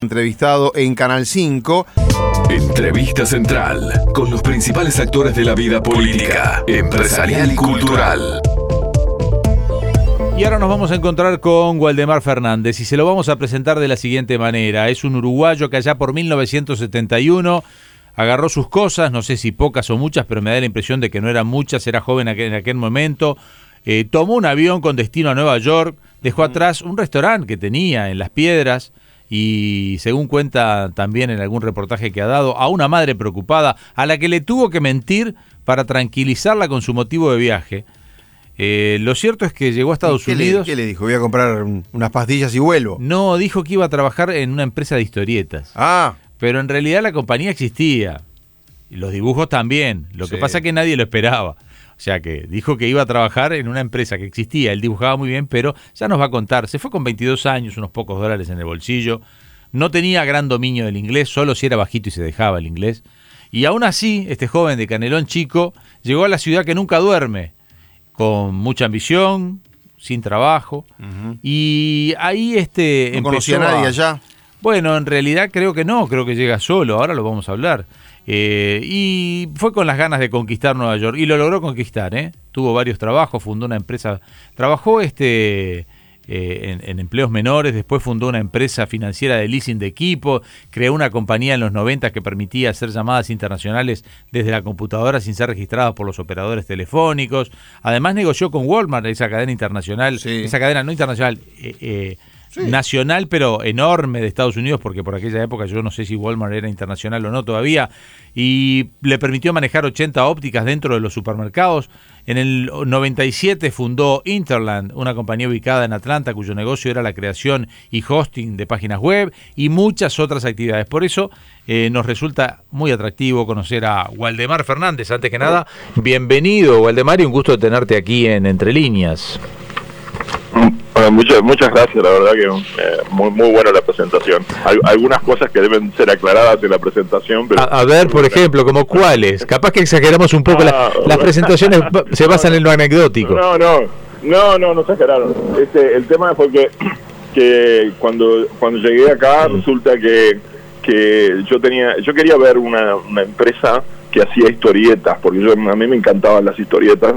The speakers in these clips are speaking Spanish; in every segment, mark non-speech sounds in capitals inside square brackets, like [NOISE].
entrevistado en Canal 5. Entrevista central con los principales actores de la vida política, empresarial y cultural. Y ahora nos vamos a encontrar con Waldemar Fernández y se lo vamos a presentar de la siguiente manera. Es un uruguayo que allá por 1971 agarró sus cosas, no sé si pocas o muchas, pero me da la impresión de que no eran muchas, era joven en aquel momento, eh, tomó un avión con destino a Nueva York, dejó atrás un restaurante que tenía en Las Piedras, y según cuenta también en algún reportaje que ha dado, a una madre preocupada a la que le tuvo que mentir para tranquilizarla con su motivo de viaje. Eh, lo cierto es que llegó a Estados Unidos. ¿Qué le dijo? Voy a comprar unas pastillas y vuelvo. No, dijo que iba a trabajar en una empresa de historietas. Ah. Pero en realidad la compañía existía. Y los dibujos también. Lo que pasa es que nadie lo esperaba. O sea que dijo que iba a trabajar en una empresa que existía, él dibujaba muy bien, pero ya nos va a contar, se fue con 22 años, unos pocos dólares en el bolsillo, no tenía gran dominio del inglés, solo si era bajito y se dejaba el inglés. Y aún así, este joven de Canelón Chico llegó a la ciudad que nunca duerme, con mucha ambición, sin trabajo, y ahí este... ¿No conocía a nadie allá? Bueno, en realidad creo que no, creo que llega solo, ahora lo vamos a hablar. Eh, y fue con las ganas de conquistar Nueva York y lo logró conquistar. ¿eh? Tuvo varios trabajos, fundó una empresa, trabajó este eh, en, empleos menores, después fundó una empresa financiera de leasing de equipo, creó una compañía en los 90 que permitía hacer llamadas internacionales desde la computadora sin ser registradas por los operadores telefónicos. Además negoció con Walmart, esa cadena internacional, esa cadena no internacional. Eh, nacional, pero enorme de Estados Unidos, porque por aquella época yo no sé si Walmart era internacional o no todavía, y le permitió manejar 80 ópticas dentro de los supermercados. En el 97 fundó Interland, una compañía ubicada en Atlanta, cuyo negocio era la creación y hosting de páginas web y muchas otras actividades. Por eso eh, nos resulta muy atractivo conocer a Waldemar Fernández. Antes que nada, bienvenido, Waldemar, y un gusto tenerte aquí en Entre Líneas muchas, muchas gracias, la verdad que eh, muy, muy buena la presentación. Hay algunas cosas que deben ser aclaradas en la presentación. Pero a, ver, por ejemplo, como cuáles. Capaz que exageramos un poco, ah, las presentaciones se basan en lo anecdótico. No, no, no, no, no exageraron. Este, el tema fue que, que cuando, cuando llegué acá mm. resulta que, que yo tenía, yo quería ver una, una empresa que hacía historietas, porque yo, a mí me encantaban las historietas,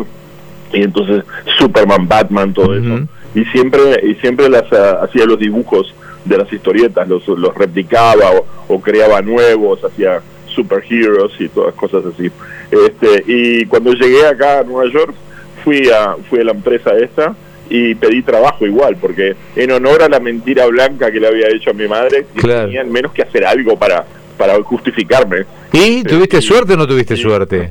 y entonces Superman, Batman, todo eso y siempre y siempre las ah, hacía los dibujos de las historietas los, los replicaba o, creaba nuevos hacía superheroes y todas cosas así. Este y cuando llegué acá a Nueva York fui a fui a la empresa esta y pedí trabajo igual porque en honor a la mentira blanca que le había hecho a mi madre tenían menos que hacer algo para para justificarme. Y tuviste suerte o no tuviste suerte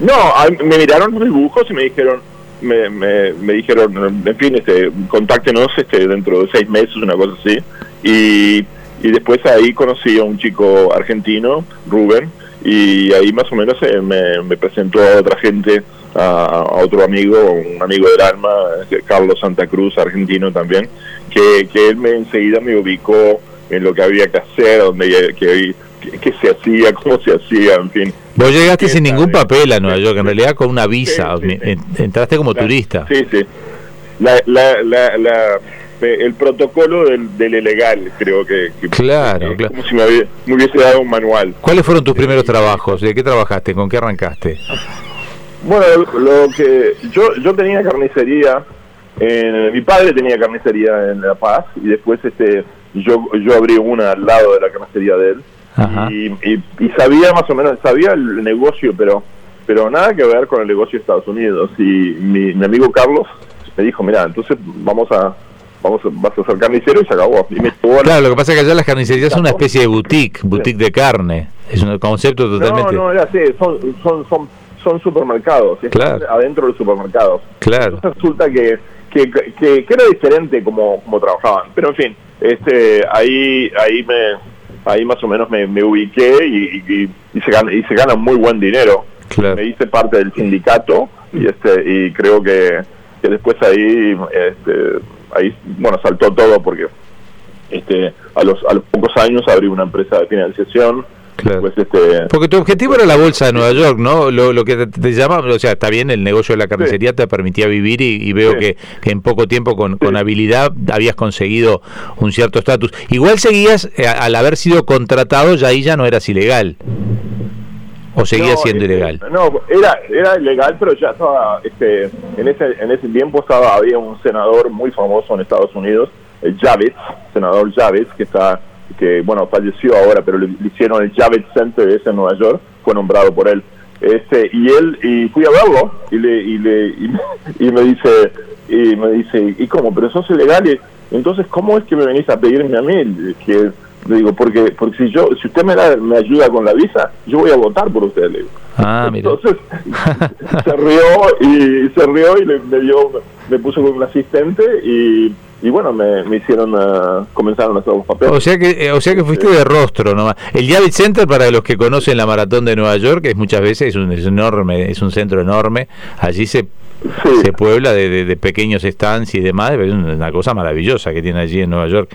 no me miraron los dibujos y me dijeron me, me, dijeron, en fin, este, contáctenos este, dentro de seis meses, una cosa así. Y, y después ahí conocí a un chico argentino, Rubén, y ahí más o menos eh, me, presentó a otra gente, a, otro amigo, un amigo del alma, este, Carlos Santa Cruz, argentino también, que, que él me enseguida me ubicó en lo que había que hacer, donde que, qué se hacía, cómo se hacía, en fin. Vos llegaste sin ningún papel a Nueva York, en realidad con una visa, entraste como turista. Sí, sí. La, la, el protocolo del, del ilegal, creo que. claro, claro. Como si me, hubiese dado un manual. ¿Cuáles fueron tus primeros trabajos? ¿De qué trabajaste? ¿Con qué arrancaste? Bueno, lo que yo yo tenía carnicería, mi padre tenía carnicería en La Paz y después este yo yo abrí una al lado de la carnicería de él y, sabía más o menos, sabía el negocio, pero pero nada que ver con el negocio de Estados Unidos. Y mi, amigo Carlos me dijo, mira, entonces vamos a vamos a, vas a ser carnicero y se acabó. claro, lo que pasa es que allá las carnicerías son una especie de boutique, boutique de carne. Es un concepto totalmente... No, no, era así, son, son, son, son supermercados, claro. adentro de los supermercados. Claro. Entonces resulta que, que, que, era diferente como, como trabajaban. Pero en fin, este ahí ahí me ahí más o menos me, ubiqué y, y, se gana, y se gana muy buen dinero. Me hice parte del sindicato y este y creo que, que después ahí este, ahí bueno saltó todo porque este a los a los pocos años abrí una empresa de financiación Pues, este, Porque tu objetivo era la bolsa de Nueva York, ¿no? Lo, lo que te, te llama, o sea, está bien, el negocio de la carnicería te permitía vivir y, y veo Sí. que, que en poco tiempo con, habilidad habías conseguido un cierto estatus. Igual seguías, eh, al haber sido contratado, ya ahí ya no eras ilegal. ¿O seguía No, siendo este, ilegal? No, era, era ilegal, pero ya estaba, este, en ese, en ese tiempo estaba, había un senador muy famoso en Estados Unidos, el Javits, senador Javits, que está, que bueno, falleció ahora, pero le, le hicieron el Javits Center ese en Nueva York, fue nombrado por él. Este, y él, y fui a verlo, y le, y le, y, y me dice, y me dice, ¿y cómo? Pero sos ilegal, y entonces, ¿cómo es que me venís a pedirme a mí? Que, le digo, porque, porque si yo, si usted me, me ayuda con la visa, yo voy a votar por usted, le digo. Ah, mira. Entonces [LAUGHS] se rió y se rió y le, me dio, me puso con un asistente y, y bueno, me, me hicieron, ah, comenzaron a hacer los papeles. O sea que, eh, o sea que fuiste de rostro nomás. El Javits Center, para los que conocen la maratón de Nueva York, es muchas veces es un, es enorme, es un centro enorme. Allí se, Sí. se puebla de, de- de pequeños stands y demás. Es una cosa maravillosa que tiene allí en Nueva York,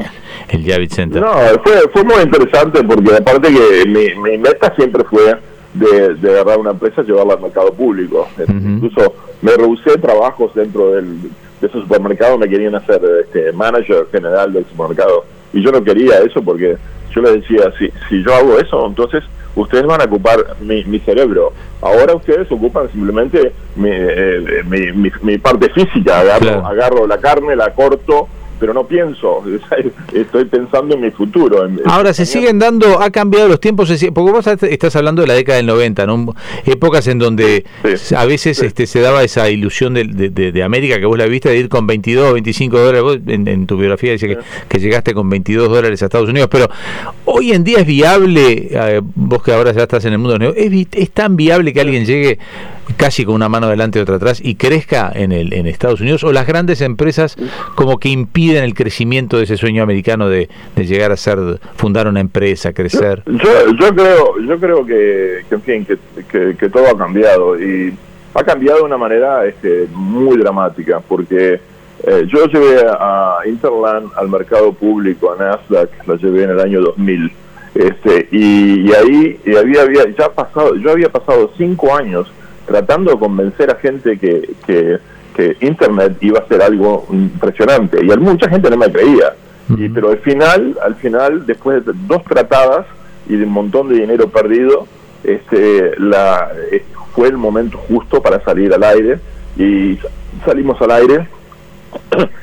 el Javits Center. No, fue, fue muy interesante porque aparte que mi, mi meta siempre fue de, de agarrar una empresa y llevarla al mercado público. Incluso me rehusé trabajos dentro del, de ese supermercado, me querían hacer este, manager general del supermercado y yo no quería eso porque yo les decía, si, si yo hago eso, entonces ustedes van a ocupar mi, mi cerebro. Ahora ustedes ocupan simplemente mi, eh, mi, mi- mi parte física, agarro, Claro. agarro la carne, la corto, pero no pienso, [LAUGHS] estoy pensando en mi futuro. en- Ahora se en- siguen dando, ha cambiado los tiempos, porque vos estás hablando de la década del 90, ¿no? épocas en donde Sí, a veces sí. este, se daba esa ilusión de, de- de- América que vos la viste de ir con 22, 25 dólares, vos en, en tu biografía dice que, que llegaste con 22 dólares a Estados Unidos, pero hoy en día es viable, eh, vos que ahora ya estás en el mundo, de los negocios, ¿es, vi- es tan viable que alguien llegue casi con una mano adelante y otra atrás y crezca en, el, en Estados Unidos o las grandes empresas como que impiden el crecimiento de ese sueño americano de, llegar a ser, fundar una empresa, crecer. Yo, yo creo, yo creo que, que, en fin, que- que todo ha cambiado y ha cambiado de una manera este, muy dramática porque eh, yo llevé a Interland al mercado público, a Nasdaq, la llevé en el año 2000. Este, y, y ahí y había, había ya pasado, yo había pasado cinco años tratando de convencer a gente que, que, que Internet iba a ser algo impresionante y mucha gente no me creía. Y, pero al final, al final, después de dos tratadas y de un montón de dinero perdido, este, la, eh, fue el momento justo para salir al aire y salimos al aire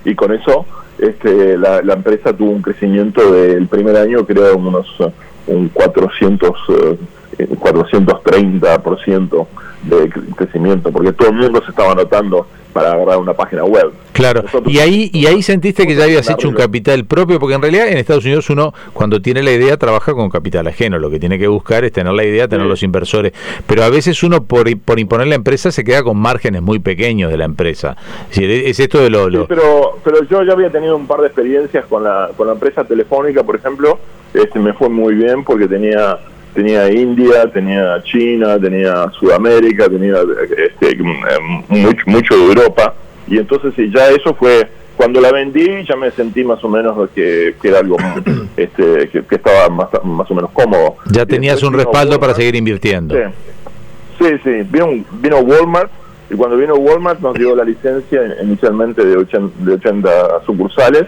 y con eso este, la, la empresa tuvo un crecimiento del primer año, creo, unos eh, un 400, eh, 430% de cre- crecimiento, porque todo el mundo se estaba anotando para agarrar una página web. Claro, Nosotros- y ahí, y ahí sentiste que ya habías hecho un capital propio, porque en realidad en Estados Unidos uno cuando tiene la idea trabaja con capital ajeno, lo que tiene que buscar es tener la idea, tener Sí. los inversores, pero a veces uno por, por imponer la empresa se queda con márgenes muy pequeños de la empresa. Es, decir, es esto de lo... Sí, lo- pero, pero yo ya había tenido un par de experiencias con la, con la empresa telefónica, por ejemplo, este, me fue muy bien porque tenía tenía India, tenía China, tenía Sudamérica, tenía este, em, mucho, mucho de Europa, y entonces sí, ya eso fue, cuando la vendí ya me sentí más o menos que, que era algo [CLEARS THROAT] este, que, que estaba más, más o menos cómodo. ya tenías un respaldo para seguir invirtiendo. Sí, sí, sí. Vino, vino Walmart y cuando vino Walmart nos dio la licencia inicialmente de 80, de 80 sucursales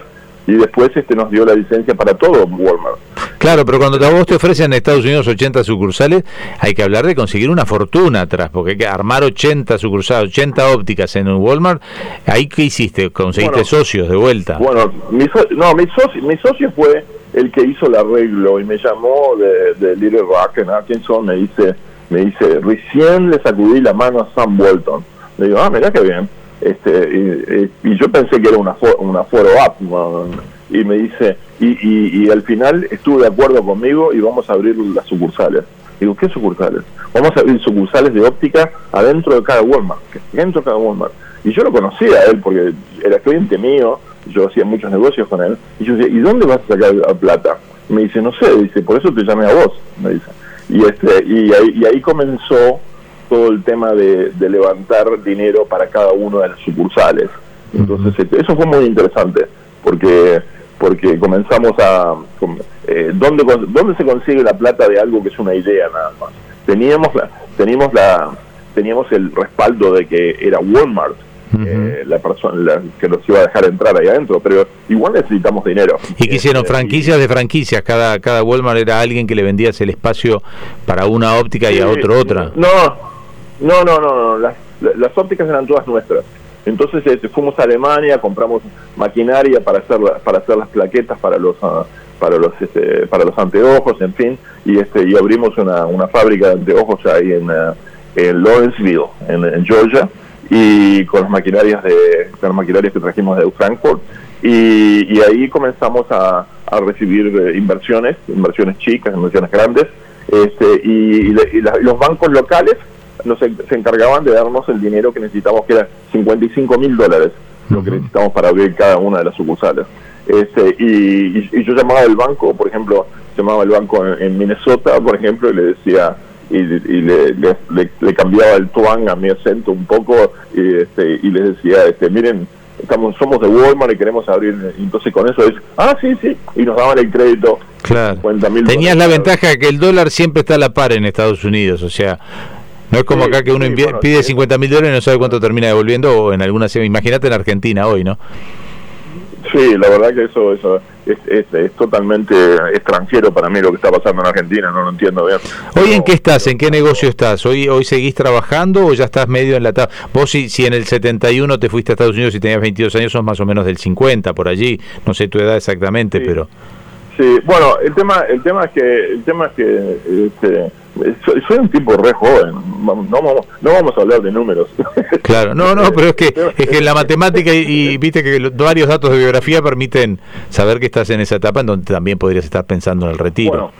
y después este nos dio la licencia para todo Walmart. Claro, pero cuando a vos te ofrecen en Estados Unidos 80 sucursales, hay que hablar de conseguir una fortuna atrás, porque hay que armar 80 sucursales, 80 ópticas en un Walmart. ¿Ahí qué hiciste? ¿Conseguiste Bueno, socios de vuelta? Bueno, mi, so- no, mi, socio, mi socio fue el que hizo el arreglo y me llamó de, de Little Rock en Arkansas, me dice, me dice, recién le sacudí la mano a Sam Walton. Le digo, ah, mira qué bien. Este, y, yo pensé que era una, fo- una foro up, y me dice, y, y, y al final estuvo de acuerdo conmigo y vamos a abrir las sucursales. Digo, ¿qué sucursales? Vamos a abrir sucursales de óptica adentro de cada Walmart, dentro de cada Walmart. Y yo lo conocía a él porque era cliente mío, yo hacía muchos negocios con él. Y yo decía, ¿y dónde vas a sacar la plata? Me dice, no sé, dice, por eso te llamé a vos, me dice. Y, este, y ahí comenzó todo el tema de, de levantar dinero para cada una de las sucursales. Entonces, este, eso fue muy interesante, porque porque comenzamos a... Eh, ¿dónde, ¿Dónde se consigue la plata de algo que es una idea nada más? Teníamos, la, teníamos, la, teníamos el respaldo de que era Walmart eh, la persona que nos iba a dejar entrar ahí adentro, pero igual necesitamos dinero. ¿Y qué hicieron? Este, franquicias de franquicias, cada, cada Walmart era alguien que le vendías el espacio para una óptica y a otro otra. No, no, no, no, Las, las ópticas eran todas nuestras. Entonces este, fuimos a Alemania, compramos maquinaria para hacer para hacer las plaquetas para los ah, para los este, para los anteojos, en fin, y este y abrimos una, una fábrica de anteojos ahí en, ah, en Lawrenceville, en Georgia y con las maquinarias de las maquinarias que trajimos de Frankfurt y, ahí comenzamos a, recibir eh, inversiones, inversiones chicas, inversiones grandes, este, y, los bancos locales nos, se encargaban de darnos el dinero que necesitamos, que era 55 mil dólares, lo que necesitamos para abrir cada una de las sucursales. Este, y, yo llamaba al banco, por ejemplo, llamaba al banco en Minnesota, por ejemplo, y le decía, y, le, le, cambiaba el tuang a mi acento un poco y, este, y les decía, este, miren, estamos somos de Walmart y queremos abrir, entonces con eso es, ah, sí, sí, y nos daban el crédito. Claro. Tenías la ventaja que el dólar siempre está a la par en Estados Unidos, o sea, no es como acá que uno pide 50 mil dólares y no sabe cuánto termina devolviendo, o en alguna, imagínate en Argentina hoy, ¿no? Sí, la verdad que eso, eso es, es, totalmente extranjero para mí lo que está pasando en Argentina, no lo entiendo bien. ¿Hoy en qué estás? ¿En qué negocio estás? ¿Hoy hoy seguís trabajando o ya estás medio en la tabla? Vos si, si en el 71 te fuiste a Estados Unidos y tenías 22 años, sos más o menos del 50 por allí, no sé tu edad exactamente, pero... Sí, bueno, el tema, el tema es que, el tema es que este, soy, un tipo re joven, no, no, vamos a hablar de números. [LAUGHS] Claro, no, no, pero es que, es que la matemática y, viste que varios datos de biografía permiten saber que estás en esa etapa en donde también podrías estar pensando en el retiro.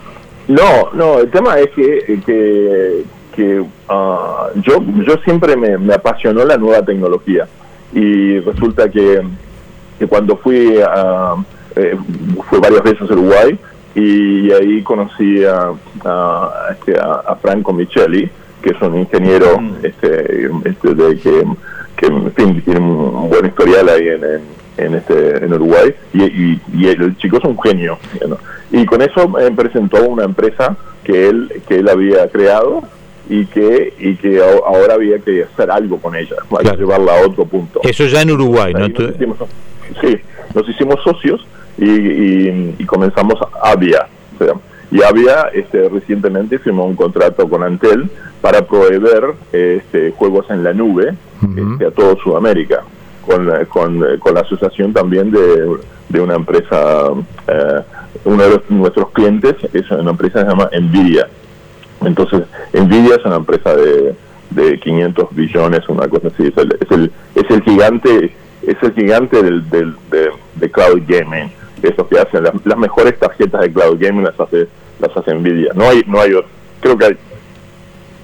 no, no, el tema es que, que, que ah, yo, yo siempre me, me apasionó la nueva tecnología y resulta que, que cuando fui a eh, fue varias veces a Uruguay y ahí conocí a, a, este, a, Franco Micheli, que es un ingeniero mm. este, este, de que, que tiene un buen historial ahí en, en, este, en Uruguay y, y, el chico es un genio. Y con eso me presentó una empresa que él, que él había creado y que y que ahora había que hacer algo con ella, para llevarla a otro punto. Eso ya en Uruguay, ¿no? sí, nos hicimos socios y, comenzamos Avia. y Avia este, recientemente firmó un contrato con Antel para proveer este, juegos en la nube este, a todo Sudamérica, con, con, con, la asociación también de, de una empresa, eh, uno de nuestros clientes es una empresa que se llama Nvidia. Entonces, Nvidia es una empresa de, de 500 billones, una cosa así, es el, es el, es el gigante es el gigante del, del, de cloud gaming eso que hacen las, mejores tarjetas de cloud gaming las hace las hace Nvidia. No hay no hay creo que hay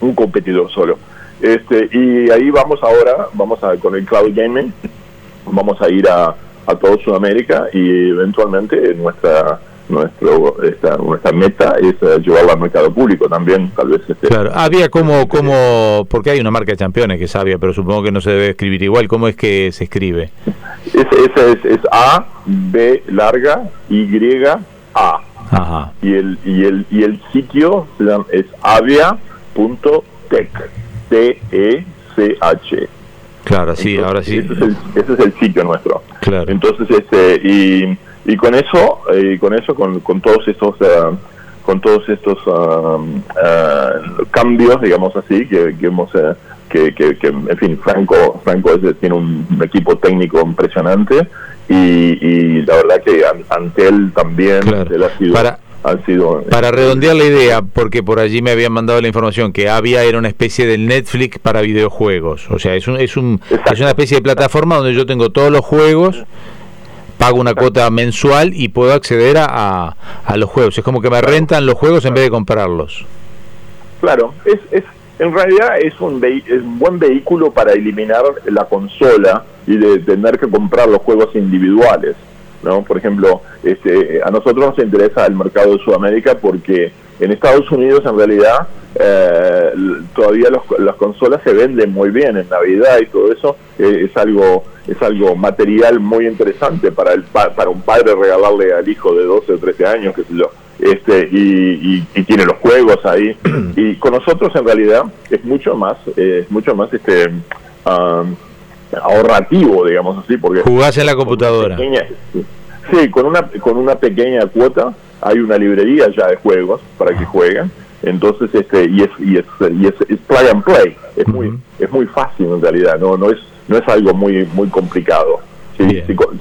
un competidor solo. Este y ahí vamos ahora vamos a con el cloud gaming vamos a ir a, a todo Sudamérica y eventualmente nuestra nuestro esta, nuestra meta es eh, llevarla al mercado público también tal vez este, claro había como como porque hay una marca de campeones que sabía pero supongo que no se debe escribir igual cómo es que se escribe es, es, A B larga Y A. Ajá. y el y el y el sitio es avia.tech T E C H. Claro sí ahora sí. ese es, el, ese es el sitio nuestro. Claro. Entonces este y y con eso y eh, con eso con, con todos estos uh, con todos estos uh, uh, cambios digamos así que, que hemos que, que, que, en fin Franco Franco tiene un equipo técnico impresionante y, y la verdad que Antel también claro. ha sido para sido, para redondear la idea, porque por allí me habían mandado la información que había era una especie del Netflix para videojuegos. O sea, es, un, es, un, es una especie de plataforma donde yo tengo todos los juegos pago una cuota mensual y puedo acceder a, a, los juegos. Es como que me rentan los juegos en vez de comprarlos. Claro, es, es en realidad es un, es un buen vehículo para eliminar la consola y de tener que comprar los juegos individuales. ¿no? Por ejemplo, este, a nosotros nos interesa el mercado de Sudamérica porque en Estados Unidos en realidad eh, todavía los, las consolas se venden muy bien en Navidad y todo eso eh, es algo es algo material muy interesante para el para un padre regalarle al hijo de 12 o 13 años que lo este y, y, tiene los juegos ahí. [CLEARS THROAT] Y con nosotros en realidad es mucho más es mucho más este um, ahorrativo digamos así porque jugás en la computadora. sí con una con una pequeña cuota hay una librería ya de juegos para que jueguen. Entonces este y es y es, y es, play and play. Es muy es muy fácil en realidad no no es no es algo muy muy complicado. Si,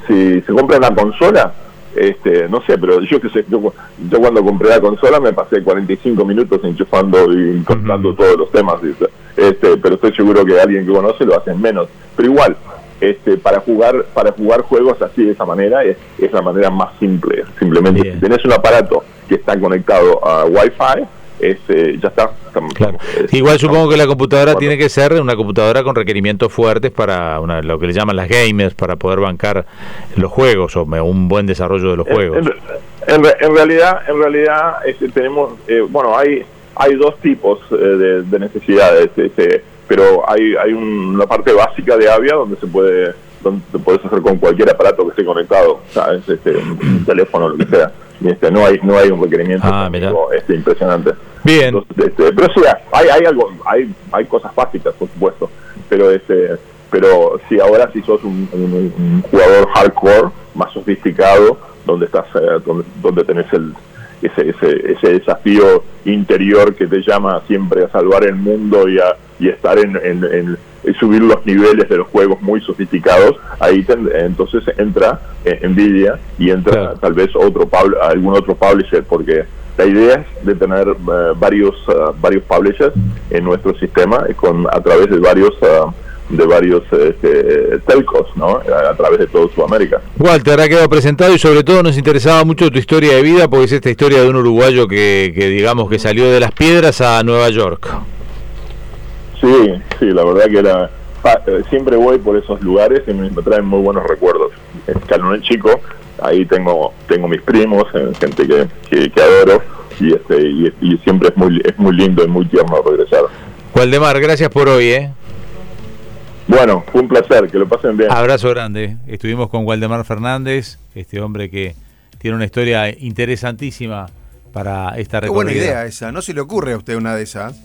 si, se compra una consola este no sé pero yo que sé yo, cuando compré la consola me pasé 45 minutos enchufando y contando todos los temas este pero estoy seguro que alguien que conoce lo hace en menos. Pero igual este, para jugar para jugar juegos así de esa manera es, es la manera más simple simplemente. Si tenés un aparato que está conectado a Wi-Fi este, ya está. Igual supongo que la computadora tiene que ser una computadora con requerimientos fuertes para una, lo que le llaman las gamers, para poder bancar los juegos o un buen desarrollo de los juegos. En, realidad, en realidad este, tenemos, eh, bueno, hay hay dos tipos eh, de, necesidades, este, pero hay hay una parte básica de Avia donde se puede donde puedes hacer con cualquier aparato que esté conectado, ¿sabes? Este, un teléfono, lo que sea este, no hay no hay un requerimiento ah, este, impresionante. Bien. este, pero sí, hay, hay algo, hay, hay cosas básicas, por supuesto, pero este pero si ahora si sos un, jugador hardcore, más sofisticado, donde estás eh, donde, donde tenés el ese, ese, ese desafío interior que te llama siempre a salvar el mundo y a y estar en, en, subir los niveles de los juegos muy sofisticados, ahí entonces entra eh, Nvidia y entra tal vez otro algún otro publisher, porque la idea es de tener eh, varios uh, varios publishers en nuestro sistema con a través de varios uh, de varios este, telcos, ¿no? A, través de todo Sudamérica. Walter, ha quedado presentado y sobre todo nos interesaba mucho tu historia de vida porque es esta historia de un uruguayo que, que digamos que salió de las piedras a Nueva York. Sí, sí, la verdad que era eh, siempre voy por esos lugares y me, traen muy buenos recuerdos. En Calón Chico, ahí tengo tengo mis primos, eh, gente que, que, adoro y este y, siempre es muy es muy lindo y muy tierno regresar. Waldemar, gracias por hoy, ¿eh? Bueno, fue un placer, que lo pasen bien. Abrazo grande. Estuvimos con Waldemar Fernández, este hombre que tiene una historia interesantísima para esta recorrida. Qué buena idea esa, ¿no se le ocurre a usted una de esas?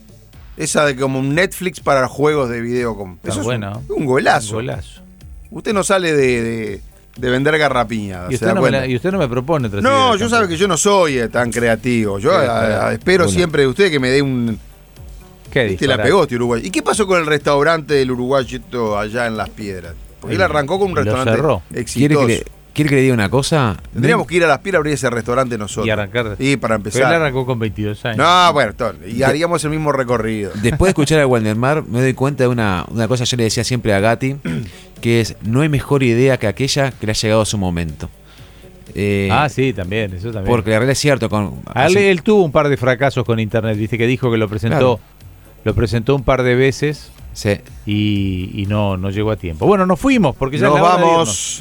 Esa de como un Netflix para juegos de video. Eso es un, golazo. Usted no sale de, vender garrapiña. ¿Y usted, no me propone No, yo sabe que yo no soy eh, tan creativo. Yo espero siempre de usted que me dé un. ¿Qué Te la pegó este Uruguay. ¿Y qué pasó con el restaurante del Uruguayito allá en Las Piedras? Porque él arrancó con un restaurante exitoso. ¿Quiere que le diga una cosa? Tendríamos que ir a las pilas a abrir ese restaurante nosotros. Y arrancar. Y para empezar. Pero él arrancó con 22 años. No, bueno, y haríamos el mismo recorrido. Después de escuchar [LAUGHS] a Waldemar, me doy cuenta de una, una cosa yo le decía siempre a Gatti, [CLEARS THROAT] que es, no hay mejor idea que aquella que le ha llegado a su momento. Eh, ah, sí, también, eso también. Porque la realidad es cierto. Con, él, tuvo un par de fracasos con internet, dice que dijo que lo presentó, lo presentó un par de veces sí. y, no, no llegó a tiempo. Bueno, nos fuimos porque ya nos vamos.